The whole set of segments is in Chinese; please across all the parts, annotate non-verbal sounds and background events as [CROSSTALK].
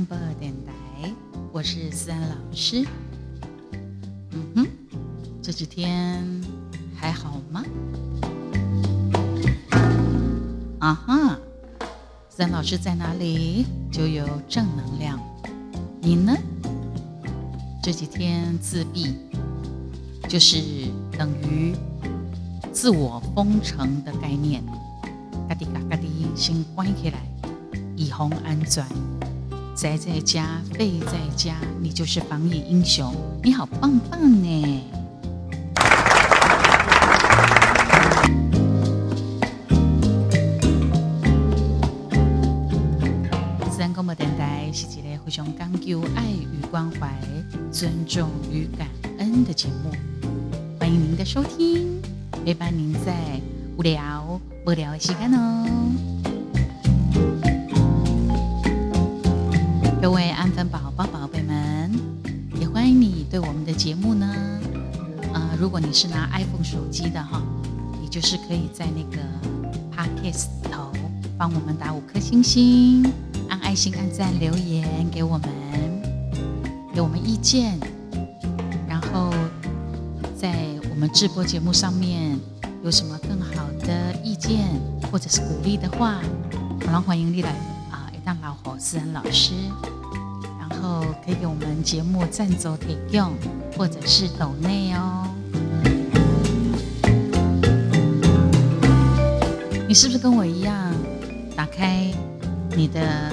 广播电台，我是思安老师。嗯哼，这几天还好吗？啊哈，思安老师在哪里就有正能量。你呢？这几天自闭，就是等于自我封城的概念。嘎滴嘎嘎滴，先关起来，以防安全。宅在家，废在家，你就是防疫英雄。你好棒棒呢！三公婆电台是一个互相讲究爱与关怀、尊重与感恩的节目。欢迎您的收听，陪伴您在无聊。无聊的时间哦，各位安分宝宝宝贝们，也欢迎你对我们的节目呢。呃，如果你是拿 iPhone 手机的哈，你就是可以在那个 Podcast 头帮我们打五颗星星，按爱心、按赞、留言给我们，给我们意见。然后在我们直播节目上面有什么更好？的意见或者是鼓励的话，我们，欢迎你来！思恩老师，然后可以给我们节目赞助提供，或者是抖内哦。你是不是跟我一样，打开你的？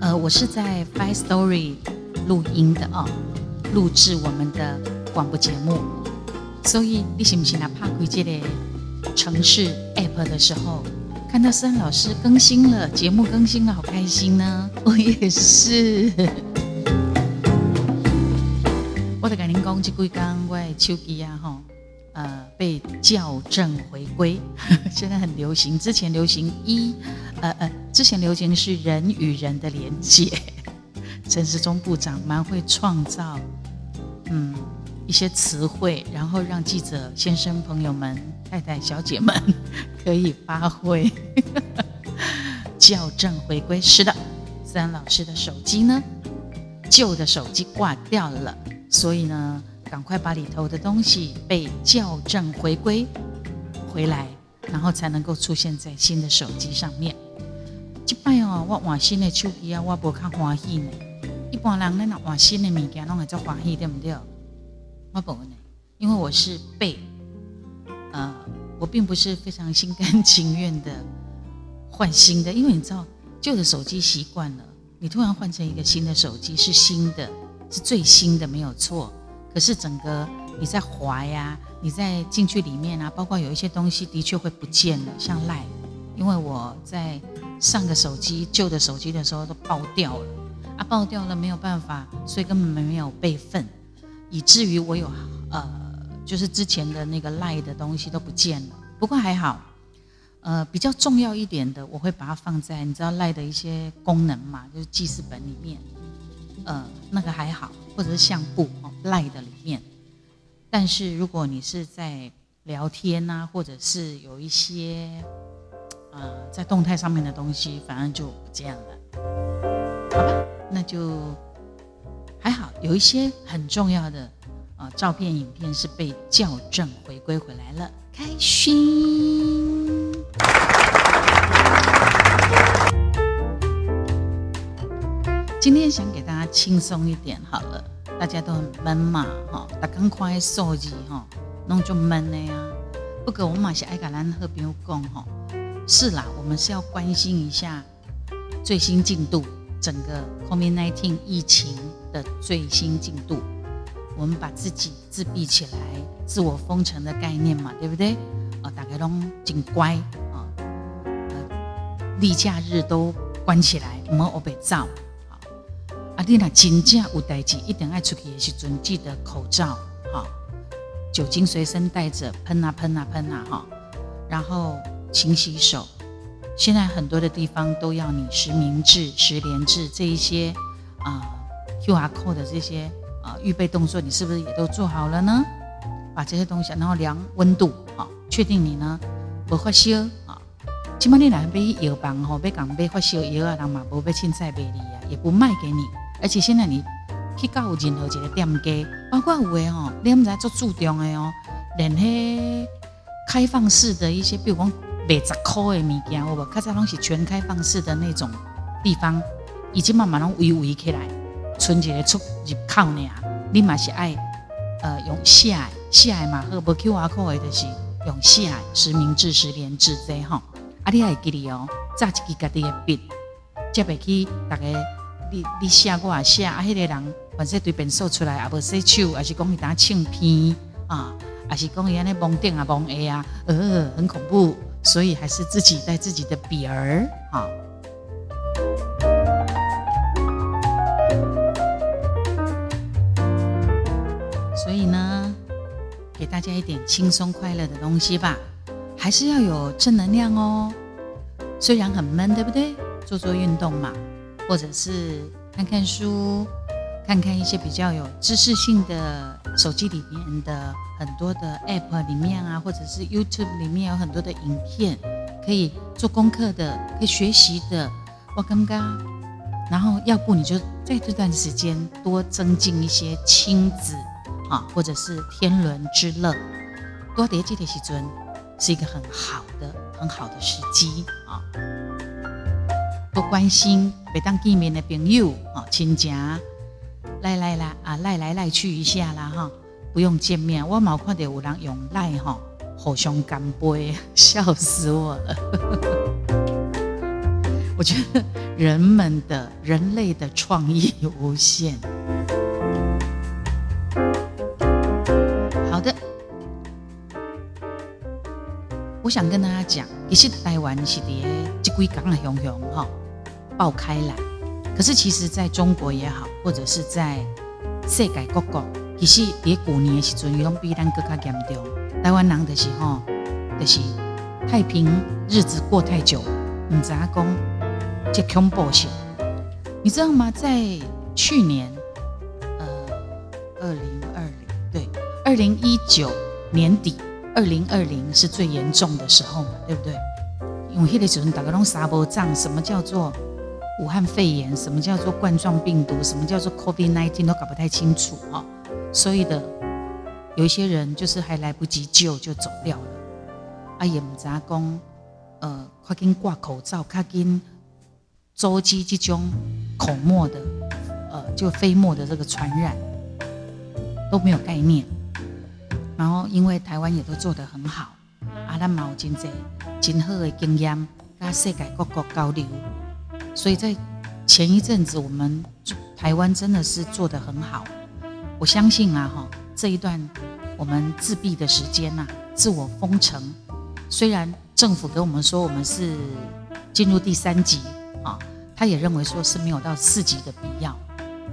呃，我是在 Five Story 录音的哦，录制我们的广播节目，所以你是不是来拍开这个？城市 App 的时候，看到思安老师更新了节目，更新了，好开心呢！[LAUGHS] 我也是。我的感情攻击归刚为秋吉啊哈，呃，被校正回归，[LAUGHS] 现在很流行。之前流行一，呃呃，之前流行是人与人的连接。[LAUGHS] 陈世忠部长蛮会创造，嗯。一些词汇，然后让记者先生、朋友们、太太、小姐们可以发挥，[LAUGHS] 校正回归。是的，思安老师的手机呢，旧的手机挂掉了，所以呢，赶快把里头的东西被校正回归回来，然后才能够出现在新的手机上面。一般哦，我换新的手机啊，我不较欢喜呢。一般人咧，换新的物件，拢会做欢喜，对不对？我不呢，因为我是被，呃，我并不是非常心甘情愿的换新的，因为你知道旧的手机习惯了，你突然换成一个新的手机是新的，是最新的没有错，可是整个你在滑呀，你在进去里面啊，包括有一些东西的确会不见了，像赖，因为我在上个手机旧的手机的时候都爆掉了，啊，爆掉了没有办法，所以根本没有备份。以至于我有呃，就是之前的那个赖的东西都不见了。不过还好，呃，比较重要一点的，我会把它放在你知道赖的一些功能嘛，就是记事本里面，呃，那个还好，或者是相簿哦，赖的里面。但是如果你是在聊天呐，或者是有一些呃在动态上面的东西，反正就不见了。好吧，那就。还好有一些很重要的啊照片、影片是被校正回归回来了，开心。今天想给大家轻松一点好了，大家都很闷嘛，哈，打刚快手机哈，弄就闷的呀。不过我们马是爱橄榄和朋友讲哈，是啦，我们是要关心一下最新进度，整个 COVID-19 疫情。的最新进度，我们把自己自闭起来、自我封城的概念嘛，对不对？啊，大家都紧乖啊，呃，例假日都关起来，唔好被照。啊，你若真正有代志，一定爱出去的时阵，记得口罩，哈，酒精随身带着，喷啊喷啊喷啊，哈，然后勤洗手。现在很多的地方都要你实名制、实联制这一些啊。Q R code 的这些啊预备动作，你是不是也都做好了呢？把这些东西，然后量温度啊，确定你呢不发烧啊。起码你来买药房吼，要讲买发烧药啊，人嘛不被凊彩卖你啊，也不卖给你，而且现在你去到任何一个店家，包括有诶吼，你毋知做注重的哦，连迄开放式的一些，比如讲卖十块的物件，有无？较早拢是全开放式的那种地方，已经慢慢拢围围起来，存一个出入口尔，你嘛是爱呃用写写嘛，好无 Q R code 的就是用写实名制、实联制这吼，啊，你还记得哦，早一支家己的笔。接袂去，大家你你写我也写，啊，迄个人反正对便说出来，也无洗手，还是讲伊打唱片啊，还是讲伊安尼蒙顶啊蒙下啊，呃，很恐怖，所以还是自己带自己的笔儿啊。家一点轻松快乐的东西吧，还是要有正能量哦。虽然很闷，对不对？做做运动嘛，或者是看看书，看看一些比较有知识性的手机里面的很多的 App 里面啊，或者是 YouTube 里面有很多的影片，可以做功课的，可以学习的。我刚刚，然后要不你就在这段时间多增进一些亲子啊，或者是天伦之乐，多叠这的时尊是一个很好的、很好的时机啊。多关心，每当见面的朋友啊，亲家赖赖啦啊，赖来赖去一下啦哈，不用见面，我冇看到有人用赖哈，互相干杯，[LAUGHS] 笑死我了。[LAUGHS] 我觉得人们的人类的创意无限。想跟大家讲，其实台湾是伫这几讲的熊熊哈。爆开来，可是其实在中国也好，或者是在世界各国，其实伫过年的时阵，拢比咱更加严重。台湾人的时候，就是太平日子过太久，唔知讲这恐怖性。你知道吗？在去年，呃，二零二零对，二零一九年底，二零二零是最严重的时候嘛，对不对？因为迄个时阵大家拢沙波仗，什么叫做？武汉肺炎，什么叫做冠状病毒？什么叫做 COVID-19 都搞不太清楚哈，所以的有一些人就是还来不及救就走掉了。啊，也唔知讲，呃，快紧挂口罩，快紧周期这种口沫的，呃，就飞沫的这个传染都没有概念。然后因为台湾也都做得很好，啊，咱毛真济真好的经验，跟世界各国交流。所以在前一阵子，我们台湾真的是做得很好。我相信啊，哈，这一段我们自闭的时间呐，自我封城，虽然政府给我们说我们是进入第三级啊，他也认为说是没有到四级的必要。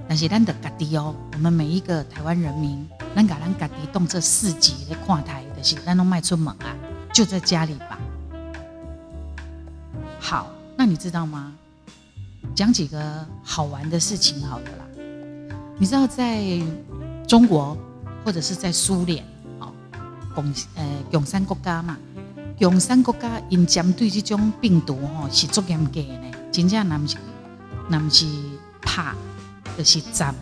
但是咱的家己哦，我们每一个台湾人民，咱甲咱家己动这四级的跨台的是，咱都迈出门啊，就在家里吧。好，那你知道吗？讲几个好玩的事情，好的啦。你知道，在中国或者是在苏联，哦，共呃共产国家嘛，共产国家因针对这种病毒吼是足严格的呢。真正那么是那么是怕，就是站。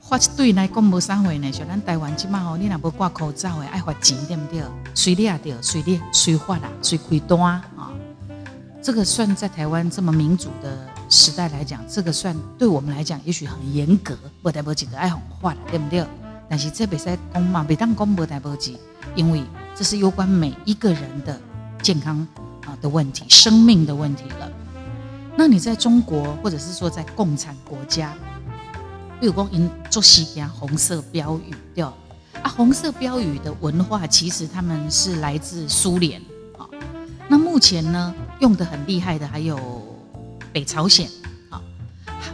发一对来讲无啥货呢，像咱台湾即马吼，你若无挂口罩的，爱罚钱对不对？随你啊对，随你随罚啦，随开单啊。这个算在台湾这么民主的时代来讲，这个算对我们来讲，也许很严格，不代表几个爱红化的，对不对？但是这比赛公嘛，每当公不代表几，因为这是有关每一个人的健康啊的问题，生命的问题了。那你在中国，或者是说在共产国家，比如讲因做西边红色标语，对啊，红色标语的文化其实他们是来自苏联啊。那目前呢，用的很厉害的还有北朝鲜啊，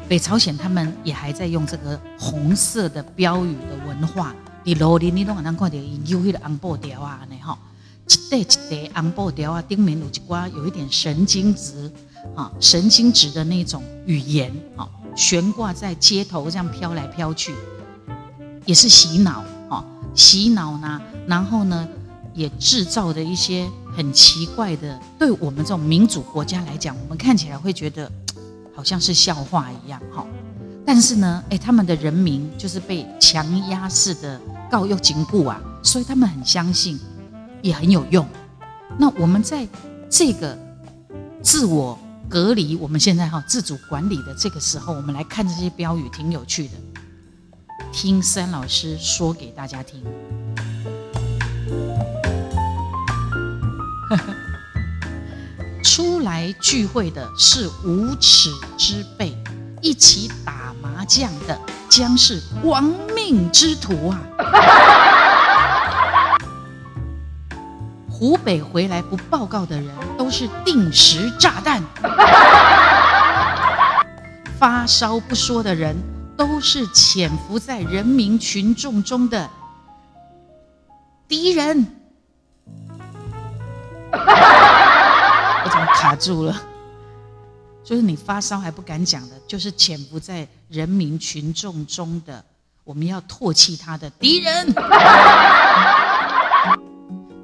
北朝鲜他们也还在用这个红色的标语的文化。你罗林，你拢可能看到有迄个红布条啊，呢哈，一叠一叠红布条啊，顶面有一挂有一点神经质啊，神经质的那种语言啊，悬挂在街头这样飘来飘去，也是洗脑啊，洗脑呢，然后呢，也制造的一些。很奇怪的，对我们这种民主国家来讲，我们看起来会觉得好像是笑话一样哈。但是呢，哎，他们的人民就是被强压式的告又禁锢啊，所以他们很相信，也很有用。那我们在这个自我隔离，我们现在哈自主管理的这个时候，我们来看这些标语，挺有趣的。听三老师说给大家听。[LAUGHS] 出来聚会的是无耻之辈，一起打麻将的将是亡命之徒啊！湖北回来不报告的人都是定时炸弹，[LAUGHS] 发烧不说的人都是潜伏在人民群众中的敌人。[LAUGHS] 我怎么卡住了？就是你发烧还不敢讲的，就是潜伏在人民群众中的，我们要唾弃他的敌人。[LAUGHS]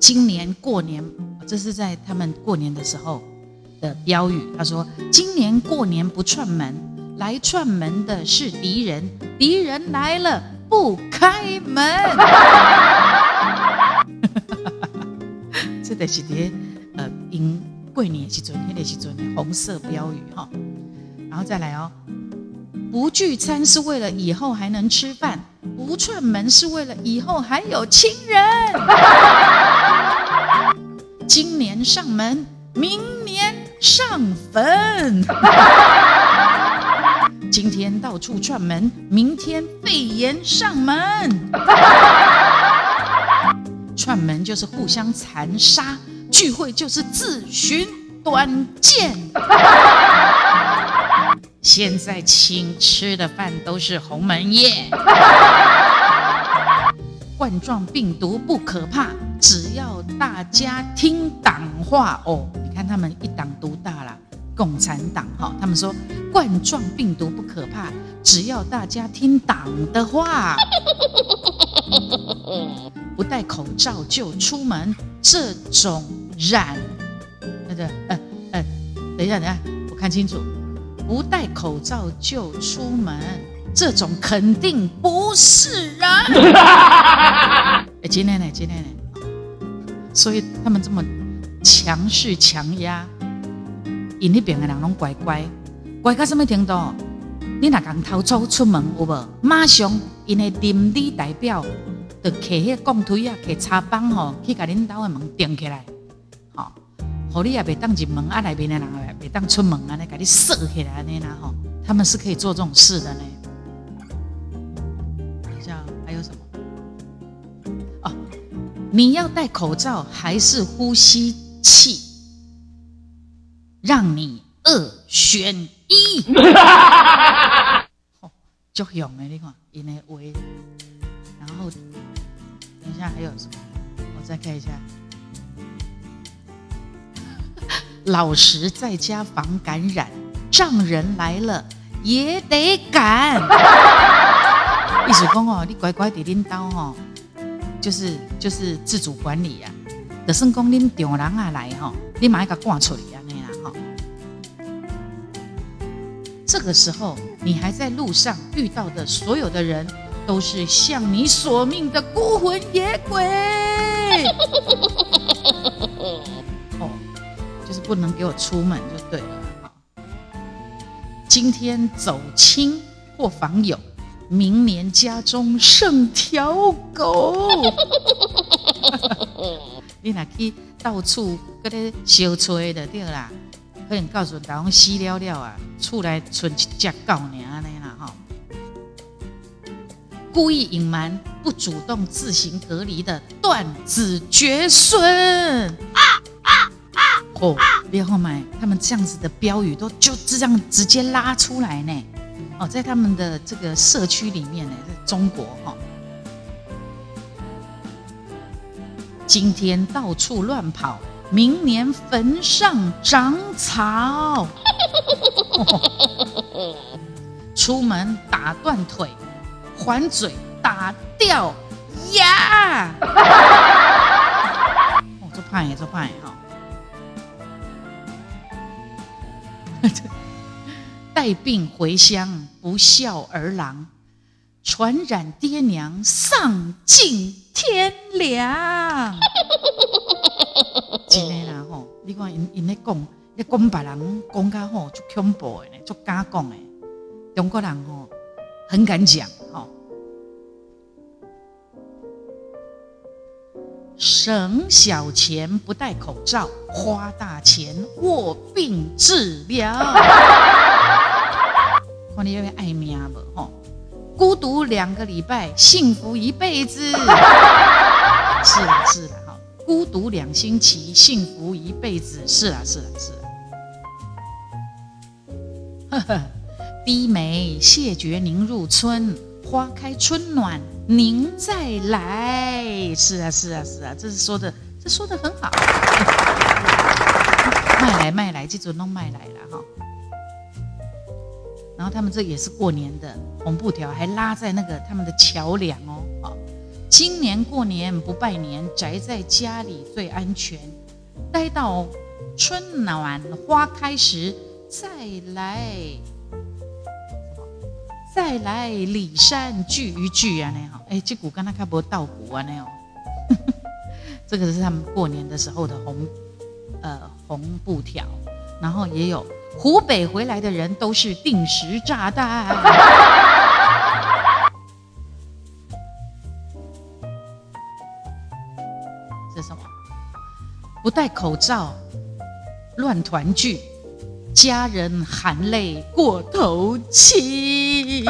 今年过年，这是在他们过年的时候的标语。他说：“今年过年不串门，来串门的是敌人，敌人来了不开门。[LAUGHS] ”这得是的。呃，迎过年时阵，那个时阵的红色标语哈，然后再来哦，不聚餐是为了以后还能吃饭，不串门是为了以后还有亲人。今年上门，明年上坟。[LAUGHS] 今天到处串门，明天肺炎上门。串门就是互相残杀。聚会就是自寻短见。现在请吃的饭都是鸿门宴。冠状病毒不可怕，只要大家听党话哦。你看他们一党独大了，共产党哈。他们说冠状病毒不可怕，只要大家听党的话。不戴口罩就出门，这种。染，那个，呃呃，等一下，等一下，我看清楚，不戴口罩就出门，这种肯定不是人。哎，今天呢，今天呢，[LAUGHS] 所以他们这么强势强压，因那边的人拢乖乖，乖到什么程度？你若讲偷走出门有无？马上因的邻里代表就摕迄钢推啊，摕叉棒吼，去甲恁兜的门钉起来。好，你也别当进门啊，来边的人也别当出门啊，那给你锁起来呢，然后他们是可以做这种事的呢。你要戴口罩还是呼吸器？让你二选一。[LAUGHS] 哦，就用的你看，因为为，然后等一下还有什么？我再看一下。老实在家防感染，丈人来了也得赶。[LAUGHS] 意思讲哦，你乖乖地拎刀哦，就是就是自主管理呀。就算讲恁丈人啊来哈，你马上给他挂出去啊那样哈。这个时候，你还在路上遇到的所有的人，都是向你索命的孤魂野鬼。[LAUGHS] 哦就是不能给我出门就对了哈。今天走亲或访友，明年家中剩条狗。[LAUGHS] 你若去到处搁咧小吹的对啦，可能告诉大家死了了啊，厝内存一只狗尔安尼啦哈。故意隐瞒、不主动自行隔离的断子绝孙。哦，别后买，他们这样子的标语都就这样直接拉出来呢。哦，在他们的这个社区里面呢，在中国哈，今天到处乱跑，明年坟上长草，[LAUGHS] 出门打断腿，还嘴打掉牙。哦，做派做派哈。带病回乡，不孝儿郎，传染爹娘，丧尽天良。真的啦吼，你看因因咧讲，咧讲别人讲甲吼，就恐怖的呢，就敢讲的。中国人吼很敢讲吼。省小钱不戴口罩，花大钱卧病治疗。[LAUGHS] 看你有没爱命无吼？孤独两个礼拜，幸福一辈子。[LAUGHS] 是啦是啦哈，孤独两星期，幸福一辈子。是啦是啦是啦。呵呵，低眉谢绝您入春，花开春暖。您再来，是啊，是啊，是啊，这是说的，这说的很好。[LAUGHS] 卖来卖来，这种弄卖来了哈。然后他们这也是过年的红布条，还拉在那个他们的桥梁哦。好，今年过年不拜年，宅在家里最安全。待到春暖花开时再来。再来骊山聚一聚啊，那样哎，这股跟他看不到股啊，那样。[LAUGHS] 这个是他们过年的时候的红，呃，红布条，然后也有湖北回来的人都是定时炸弹。[LAUGHS] 这什么？不戴口罩，乱团聚。家人含泪过头七，[LAUGHS]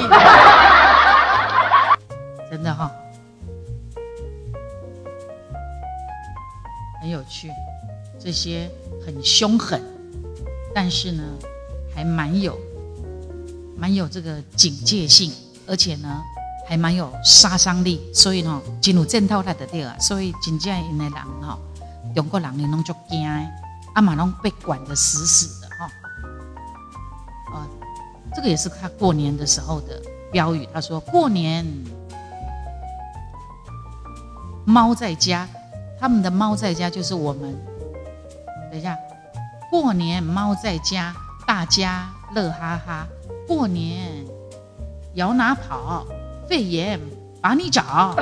真的哈，很有趣。这些很凶狠，但是呢，还蛮有蛮有这个警戒性，而且呢，还蛮有杀伤力。所以呢，进入正套他的地啊，所以真正因的人哈，中国人呢拢足惊，阿妈拢被管得死死的。这个也是他过年的时候的标语。他说：“过年猫在家，他们的猫在家就是我们。等一下，过年猫在家，大家乐哈哈。过年摇哪跑？肺炎把你找。[LAUGHS]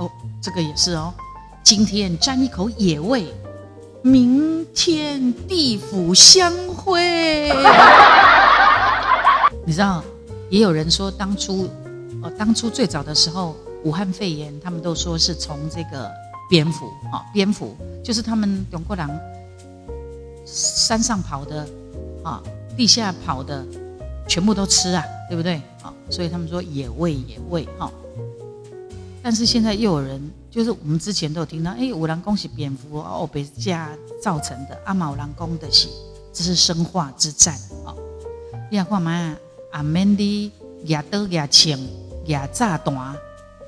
哦，这个也是哦。今天沾一口野味。”明天地府相会。[LAUGHS] 你知道，也有人说，当初哦，当初最早的时候，武汉肺炎，他们都说是从这个蝙蝠啊，蝙蝠就是他们永过狼山上跑的啊，地下跑的，全部都吃啊，对不对？啊，所以他们说野味，野味哈。但是现在又有人。就是我们之前都有听到，哎，五郎宫是蝙蝠哦被家造成的，阿毛郎宫的是，这是生化之战啊！你看嘛，阿曼的牙刀牙枪牙炸弹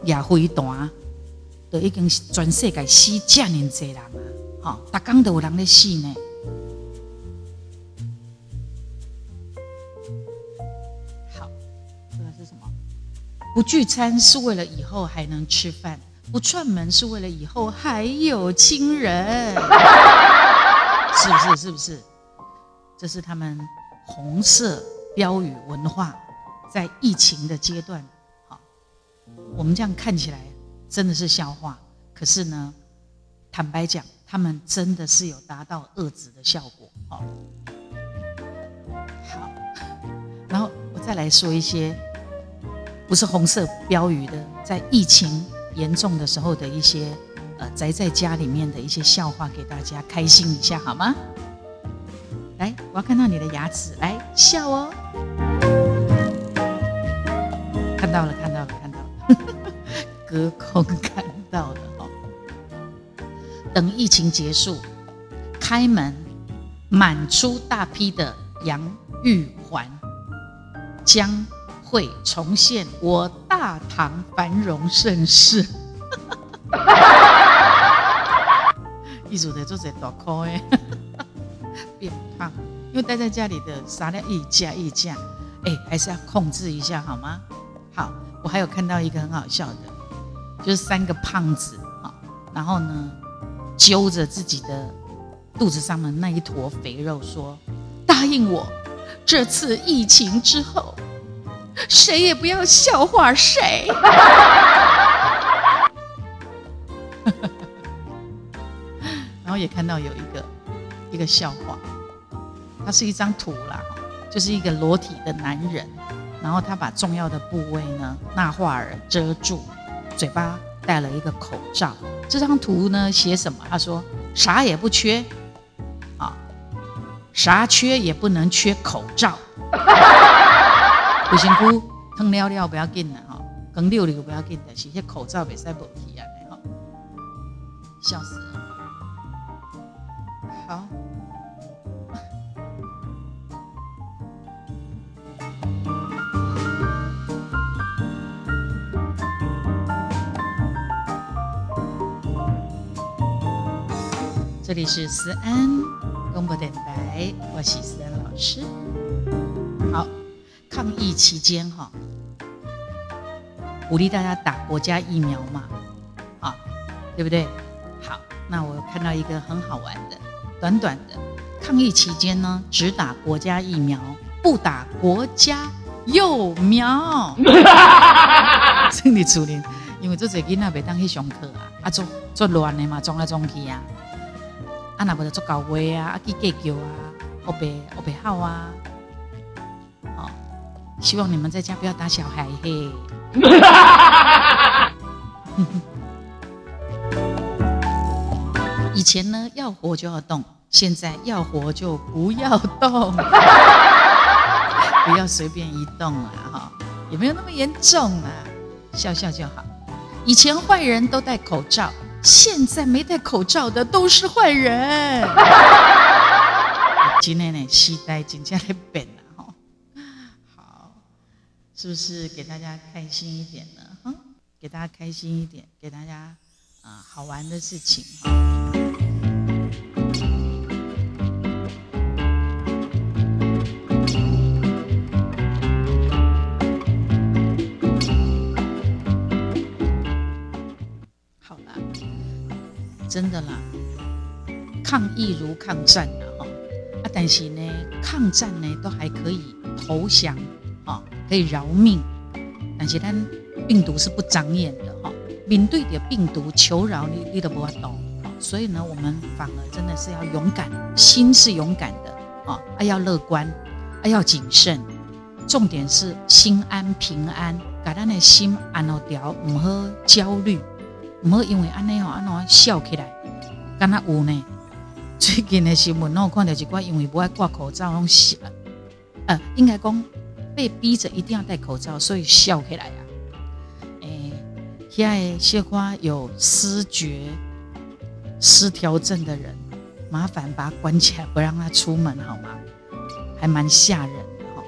牙飞弹，都已经全世界死这么多人啊！哈，大刚都有人在死呢。好，这个是什么？不聚餐是为了以后还能吃饭。不串门是为了以后还有亲人，[LAUGHS] 是不是？是不是？这是他们红色标语文化，在疫情的阶段，好，我们这样看起来真的是笑话。可是呢，坦白讲，他们真的是有达到遏制的效果。好，好，然后我再来说一些不是红色标语的，在疫情。严重的时候的一些，呃，宅在家里面的一些笑话，给大家开心一下好吗？来，我要看到你的牙齿，来笑哦。看到了，看到了，隔空看到的哦。等疫情结束，开门，满出大批的杨玉环，将。会重现我大唐繁荣盛世，[LAUGHS] 一组的做在大口哎，变胖，因为待在家里的啥量一加一加，哎，还是要控制一下好吗？好，我还有看到一个很好笑的，就是三个胖子啊，然后呢揪着自己的肚子上的那一坨肥肉说：“答应我，这次疫情之后，谁也不要笑话谁。[LAUGHS] ”然后也看到有一个一个笑话，它是一张图啦，就是一个裸体的男人，然后他把重要的部位呢，纳化尔遮住，嘴巴戴了一个口罩。这张图呢写什么？他说啥也不缺，啊，啥缺也不能缺口罩。[LAUGHS] 不辛苦，疼尿尿不要紧的哈，更溜溜不要紧的，是些口罩袂使无体啊，里是思安公播电台，我是思安老师。好，抗疫期间哈，鼓励大家打国家疫苗嘛，啊，对不对？好，那我看到一个很好玩的。短短的抗疫期间呢，只打国家疫苗，不打国家幼苗。[LAUGHS] 真的处理，因为这些囡仔袂当去上课啊，啊做做乱的嘛，装来装去啊，啊那不就做搞话啊，啊去计较啊，后背后背好啊。好，希望你们在家不要打小孩嘿。[LAUGHS] 以前呢，要活就要动；现在要活就不要动，[LAUGHS] 不要随便移动啊！哈，有没有那么严重啊？笑笑就好。以前坏人都戴口罩，现在没戴口罩的都是坏人。[LAUGHS] 今天呢，期待今天来变了哈。好，是不是给大家开心一点呢？哈，给大家开心一点，给大家啊好玩的事情哈。真的啦，抗疫如抗战了哈啊！但是呢，抗战呢都还可以投降啊，可以饶命。但是咱病毒是不长眼的哈，面对的病毒求饶你你都不会懂。所以呢，我们反而真的是要勇敢，心是勇敢的啊，啊要乐观，啊要谨慎。重点是心安平安，把咱的心安好调，唔好焦虑。唔好因为安尼吼，安怎笑起来，敢若有呢？[LAUGHS] 最近的新闻我看到一寡，因为不爱挂口罩，拢笑。呃，应该讲被逼着一定要戴口罩，所以笑起来啊。诶，现在小花有失觉失调症的人，麻烦把他关起来，不让他出门好吗？还蛮吓人的哈。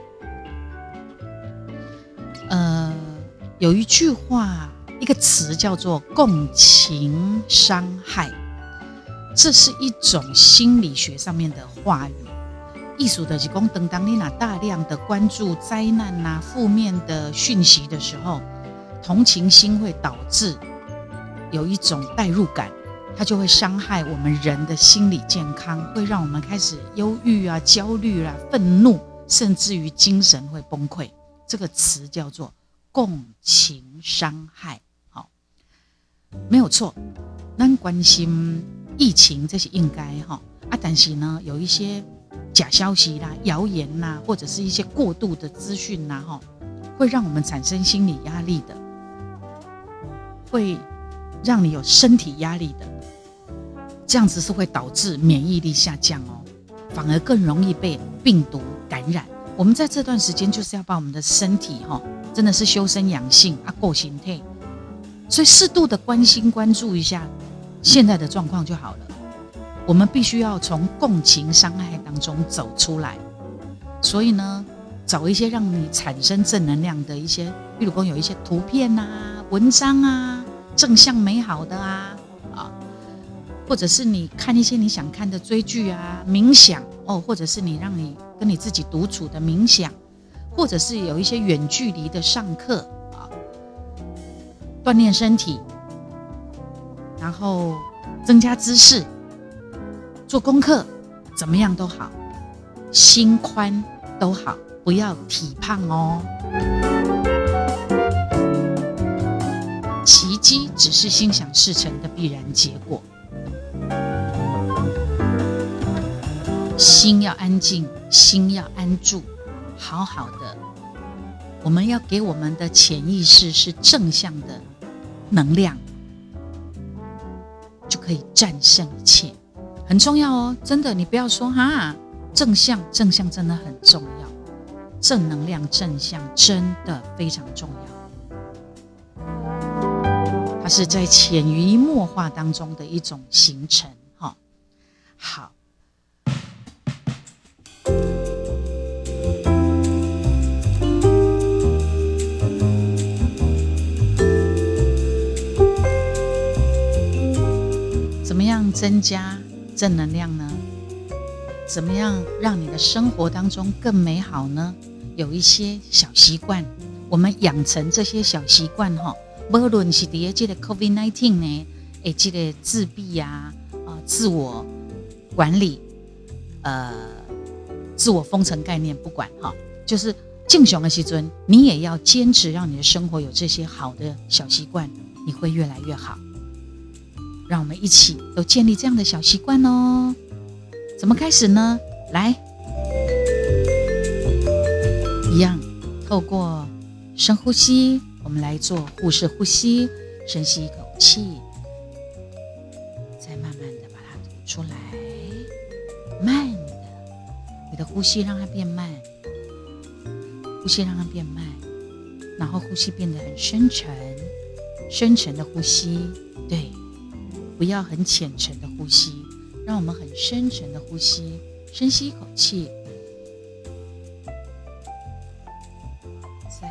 呃，有一句话。一个词叫做共情伤害，这是一种心理学上面的话语。艺术的，是讲，当你拿大量的关注灾难呐、负面的讯息的时候，同情心会导致有一种代入感，它就会伤害我们人的心理健康，会让我们开始忧郁啊、焦虑啊、愤怒，甚至于精神会崩溃。这个词叫做共情伤害。没有错，咱关心疫情这是应该哈啊，但是呢，有一些假消息啦、谣言呐，或者是一些过度的资讯呐，哈，会让我们产生心理压力的，会让你有身体压力的，这样子是会导致免疫力下降哦，反而更容易被病毒感染。我们在这段时间就是要把我们的身体哈，真的是修身养性啊，过心态。所以适度的关心关注一下现在的状况就好了。我们必须要从共情伤害当中走出来。所以呢，找一些让你产生正能量的一些，比如说有一些图片啊、文章啊，正向美好的啊啊，或者是你看一些你想看的追剧啊、冥想哦，或者是你让你跟你自己独处的冥想，或者是有一些远距离的上课。锻炼身体，然后增加知识，做功课怎么样都好，心宽都好，不要体胖哦。奇迹只是心想事成的必然结果。心要安静，心要安住，好好的。我们要给我们的潜意识是正向的能量，就可以战胜一切，很重要哦。真的，你不要说哈，正向，正向真的很重要，正能量，正向真的非常重要。它是在潜移默化当中的一种形成，哈，好。增加正能量呢？怎么样让你的生活当中更美好呢？有一些小习惯，我们养成这些小习惯哈。无论是第一这个 COVID nineteen 呢，诶，这个自闭呀，啊，自我管理，呃，自我封城概念，不管哈，就是敬雄的西尊，你也要坚持，让你的生活有这些好的小习惯，你会越来越好。让我们一起都建立这样的小习惯哦。怎么开始呢？来，一样，透过深呼吸，我们来做腹式呼吸。深吸一口气，再慢慢的把它吐出来，慢的，你的呼吸让它变慢，呼吸让它变慢，然后呼吸变得很深沉，深沉的呼吸，对。不要很浅沉的呼吸，让我们很深沉的呼吸，深吸一口气，再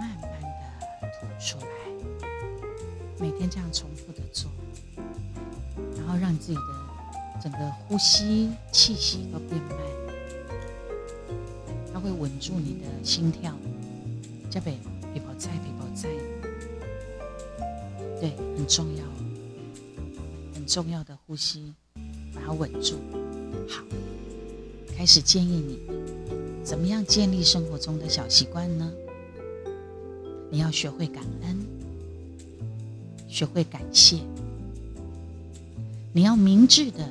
慢慢的吐出来。每天这样重复的做，然后让自己的整个呼吸气息都变慢，它会稳住你的心跳。加倍皮包菜，皮包菜，对，很重要。重要的呼吸，把它稳住。好，开始建议你怎么样建立生活中的小习惯呢？你要学会感恩，学会感谢。你要明智的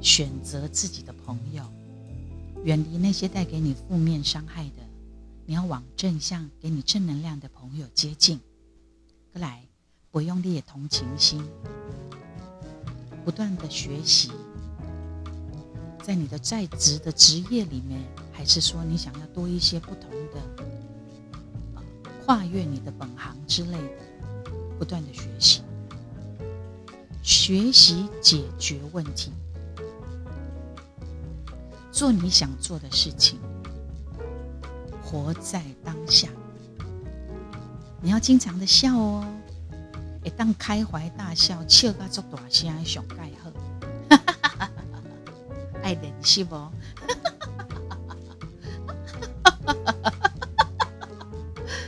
选择自己的朋友，远离那些带给你负面伤害的。你要往正向、给你正能量的朋友接近。来，不用列同情心。不断的学习，在你的在职的职业里面，还是说你想要多一些不同的啊，跨越你的本行之类的，不断的学习，学习解决问题，做你想做的事情，活在当下。你要经常的笑哦。会当开怀大笑，笑到做大声上盖好，[LAUGHS] 爱练习不？[LAUGHS]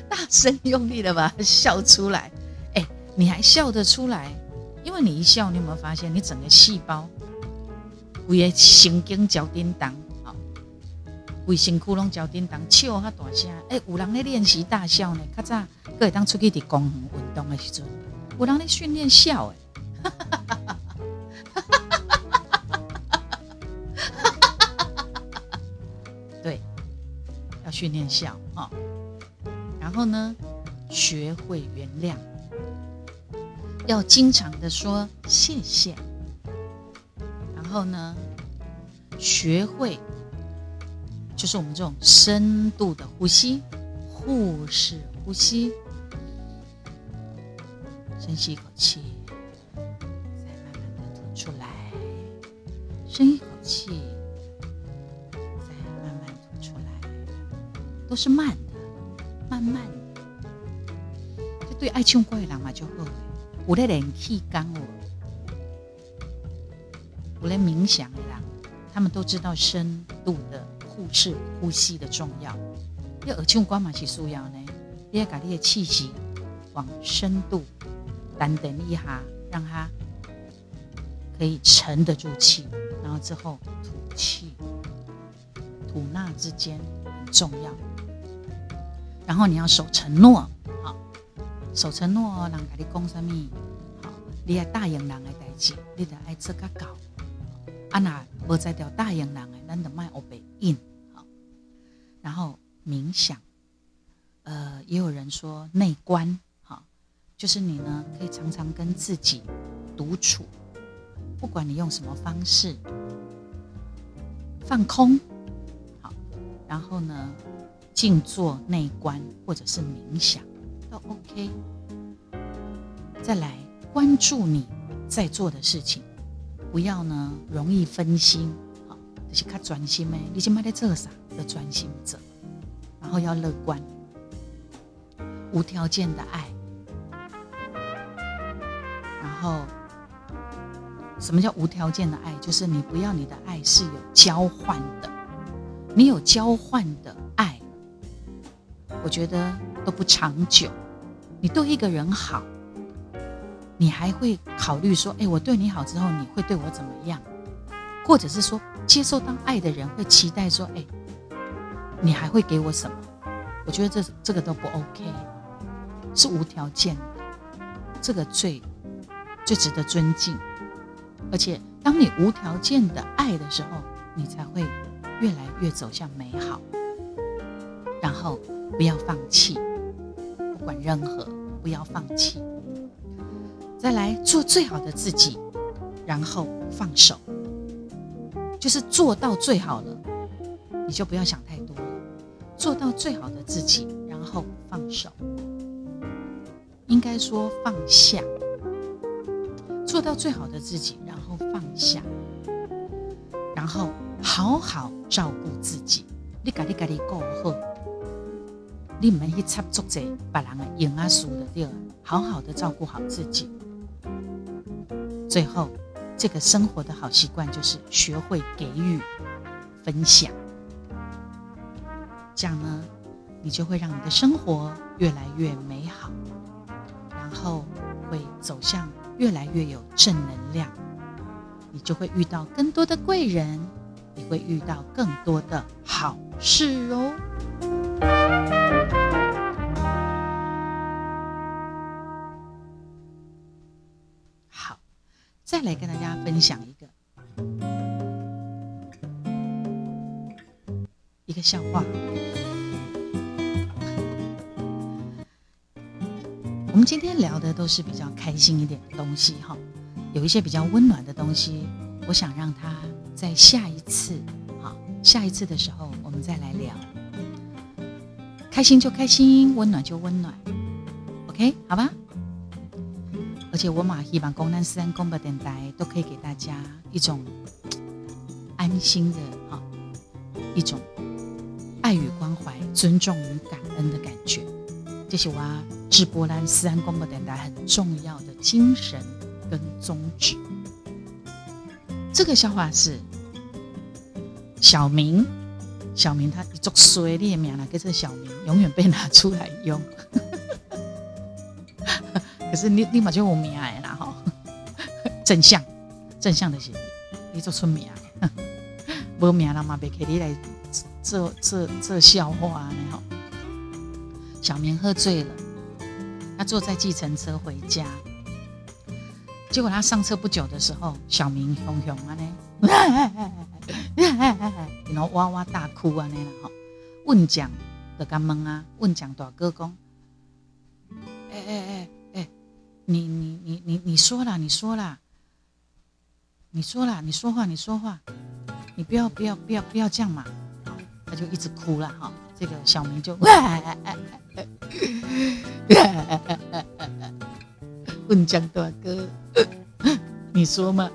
大声用力的把它笑出来，哎，你还笑得出来？因为你一笑，你有没有发现，你整个细胞，为个神经交叮当，好，为身躯拢交叮当，笑哈大声。哎，有人咧练习大笑呢，较早可会当出去伫公园运动的时阵。我让你训练笑哎，[LAUGHS] 对，要训练笑哈。然后呢，学会原谅，要经常的说谢谢。然后呢，学会就是我们这种深度的呼吸，腹式呼吸。深吸一口气，再慢慢的吐出来。深一口气，再慢慢吐出来，都是慢的，慢慢的。就对爱唱歌的人嘛就好了。有咧练气功哦，有咧冥想的人，他们都知道深度的呼式呼吸的重要。要耳唱歌嘛是需要呢，你要把你的气息往深度。淡等一下，让他可以沉得住气，然后之后吐气，吐纳之间很重要。然后你要守承诺，好，守承诺，人家你讲什么，好，你要答应人的代志，你得爱做个搞。啊那无在条答应人的，咱得卖我被应，好。然后冥想，呃，也有人说内观，就是你呢可以常常跟自己独处。不管你用什么方式放空，好，然后呢，静坐内观或者是冥想都 OK。再来关注你在做的事情，不要呢容易分心，好，就是较专心诶。你今麦在做啥？要专心做，然后要乐观，无条件的爱，后。什么叫无条件的爱？就是你不要你的爱是有交换的，你有交换的爱，我觉得都不长久。你对一个人好，你还会考虑说，哎，我对你好之后，你会对我怎么样？或者是说，接受到爱的人会期待说，哎，你还会给我什么？我觉得这这个都不 OK，是无条件的，这个最最值得尊敬。而且，当你无条件的爱的时候，你才会越来越走向美好。然后，不要放弃，不管任何，不要放弃。再来做最好的自己，然后放手，就是做到最好了，你就不要想太多了。做到最好的自己，然后放手，应该说放下。做到最好的自己，然后放下，然后好好照顾自己。你家己家己过好，你唔去插足者别人的赢啊输的地儿，好好的照顾好自己。最后，这个生活的好习惯就是学会给予、分享。这样呢，你就会让你的生活越来越美好，然后会走向。越来越有正能量，你就会遇到更多的贵人，你会遇到更多的好事哦。好，再来跟大家分享一个一个笑话。今天聊的都是比较开心一点的东西哈，有一些比较温暖的东西，我想让他在下一次，好，下一次的时候我们再来聊。开心就开心，温暖就温暖，OK，好吧？而且我马希望公南三公播电台都可以给大家一种安心的哈，一种爱与关怀、尊重与感恩的感觉。这是我是波兰斯安广播电台很重要的精神跟宗旨。这个笑话是小明，小明他一做衰劣名了，跟这小明永远被拿出来用。[LAUGHS] 可是你你马就有名哎啦哈，正向正向的是你做出名，[LAUGHS] 无名了嘛，别给你来这这这笑话呢哈。小明喝醉了，他坐在计程车回家。结果他上车不久的时候，小明熊熊啊呢，然后哇哇大哭啊呢了哈。问讲的干懵啊，问讲大哥公，哎哎哎哎，你你你你你说了，你说了，你说了，你说话，你说话，你不要不要不要不要这样嘛。他就一直哭了哈。这个小明就 [LAUGHS] 问江大哥，你说嘛？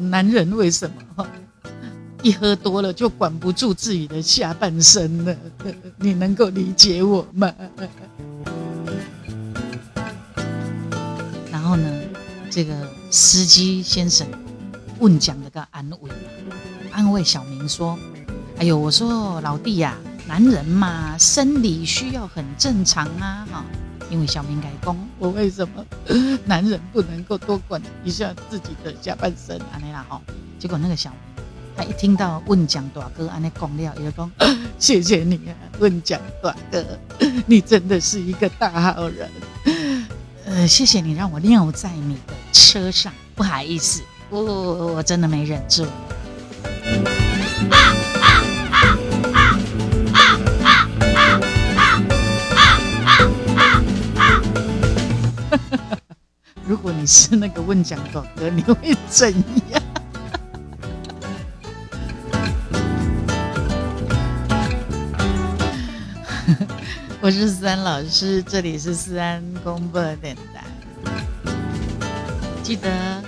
男人为什么一喝多了就管不住自己的下半身呢？你能够理解我吗？然后呢，这个司机先生问讲的个安慰，安慰小明说。哎呦，我说老弟呀，男人嘛，生理需要很正常啊，哈，因为小明改工，我为什么 [LAUGHS] 男人不能够多管一下自己的下半身？安尼啦吼，结果那个小明，他一听到问讲大哥安尼讲了，也就讲 [LAUGHS] 谢谢你啊，问讲大哥，[LAUGHS] 你真的是一个大好人。呃，谢谢你让我尿在你的车上，不好意思，我我真的没忍住。如果你是那个问讲狗哥，你会怎样？[LAUGHS] 我是思安老师，这里是思安公播电台。记得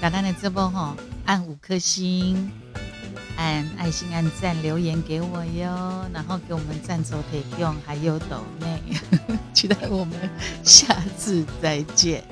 打开的直播哈，按五颗星，按爱心，按赞，留言给我哟，然后给我们赞助可以用，还有抖内，[LAUGHS] 期待我们下次再见。